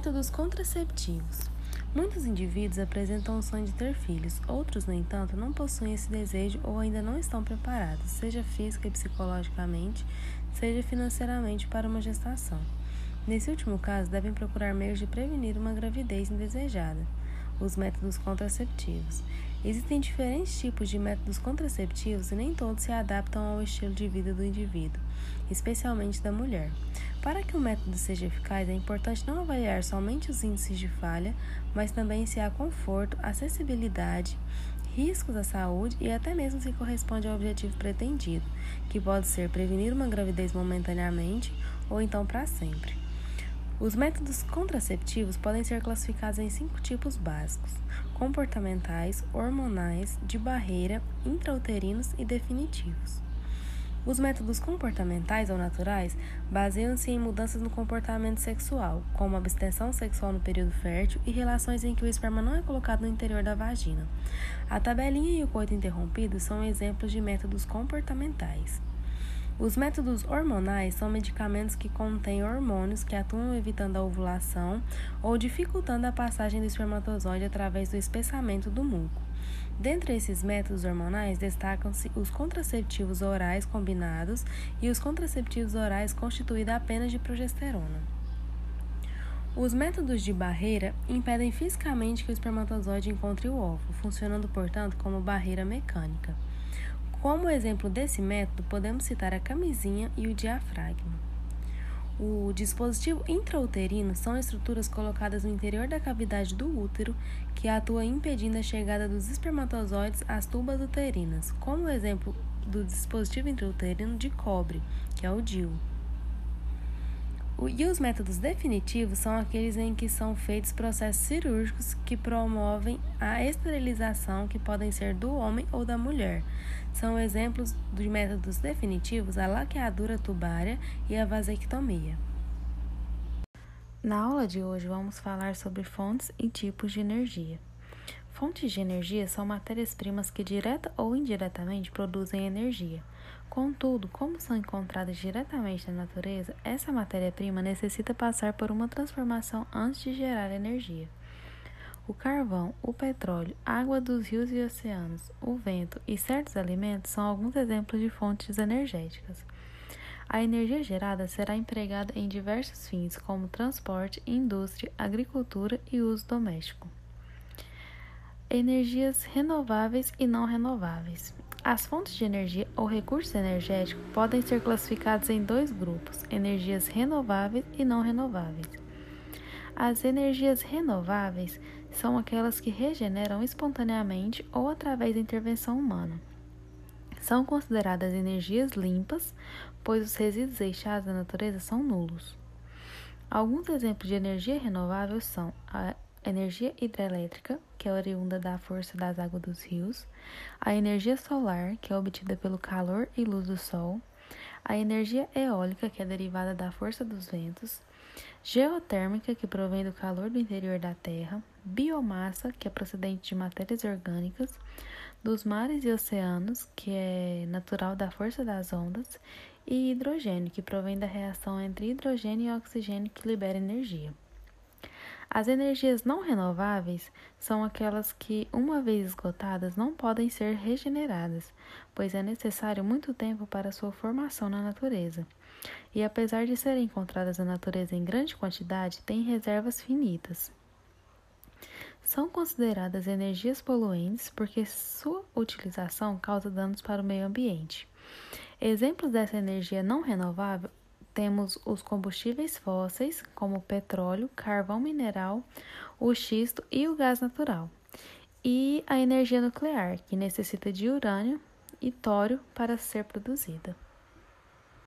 Métodos contraceptivos. Muitos indivíduos apresentam o sonho de ter filhos, outros, no entanto, não possuem esse desejo ou ainda não estão preparados, seja física e psicologicamente, seja financeiramente, para uma gestação. Nesse último caso, devem procurar meios de prevenir uma gravidez indesejada. Os métodos contraceptivos. Existem diferentes tipos de métodos contraceptivos e nem todos se adaptam ao estilo de vida do indivíduo, especialmente da mulher. Para que o método seja eficaz, é importante não avaliar somente os índices de falha, mas também se há conforto, acessibilidade, riscos à saúde e até mesmo se corresponde ao objetivo pretendido, que pode ser prevenir uma gravidez momentaneamente ou então para sempre. Os métodos contraceptivos podem ser classificados em cinco tipos básicos: comportamentais, hormonais, de barreira, intrauterinos e definitivos. Os métodos comportamentais ou naturais baseiam-se em mudanças no comportamento sexual, como abstenção sexual no período fértil e relações em que o esperma não é colocado no interior da vagina. A tabelinha e o coito interrompido são exemplos de métodos comportamentais. Os métodos hormonais são medicamentos que contêm hormônios que atuam evitando a ovulação ou dificultando a passagem do espermatozoide através do espessamento do muco. Dentre esses métodos hormonais, destacam-se os contraceptivos orais combinados e os contraceptivos orais constituídos apenas de progesterona. Os métodos de barreira impedem fisicamente que o espermatozoide encontre o óvulo, funcionando, portanto, como barreira mecânica. Como exemplo desse método, podemos citar a camisinha e o diafragma. O dispositivo intrauterino são estruturas colocadas no interior da cavidade do útero que atuam impedindo a chegada dos espermatozoides às tubas uterinas, como o exemplo do dispositivo intrauterino de cobre, que é o DIU. E os métodos definitivos são aqueles em que são feitos processos cirúrgicos que promovem a esterilização, que podem ser do homem ou da mulher. São exemplos de métodos definitivos a laqueadura tubária e a vasectomia. Na aula de hoje vamos falar sobre fontes e tipos de energia. Fontes de energia são matérias-primas que direta ou indiretamente produzem energia. Contudo, como são encontradas diretamente na natureza, essa matéria-prima necessita passar por uma transformação antes de gerar energia. O carvão, o petróleo, água dos rios e oceanos, o vento e certos alimentos são alguns exemplos de fontes energéticas. A energia gerada será empregada em diversos fins, como transporte, indústria, agricultura e uso doméstico. Energias renováveis e não renováveis. As fontes de energia ou recursos energéticos podem ser classificados em dois grupos: energias renováveis e não renováveis. As energias renováveis são aquelas que regeneram espontaneamente ou através da intervenção humana. São consideradas energias limpas, pois os resíduos deixados na natureza são nulos. Alguns exemplos de energia renovável são a energia hidrelétrica, que é oriunda da força das águas dos rios, a energia solar, que é obtida pelo calor e luz do sol, a energia eólica, que é derivada da força dos ventos, geotérmica, que provém do calor do interior da Terra, biomassa, que é procedente de matérias orgânicas, dos mares e oceanos, que é natural da força das ondas, e hidrogênio, que provém da reação entre hidrogênio e oxigênio que libera energia. As energias não renováveis são aquelas que, uma vez esgotadas, não podem ser regeneradas, pois é necessário muito tempo para sua formação na natureza. E apesar de serem encontradas na natureza em grande quantidade, têm reservas finitas. São consideradas energias poluentes porque sua utilização causa danos para o meio ambiente. Exemplos dessa energia não renovável temos os combustíveis fósseis, como petróleo, carvão mineral, o xisto e o gás natural, e a energia nuclear, que necessita de urânio e tório para ser produzida.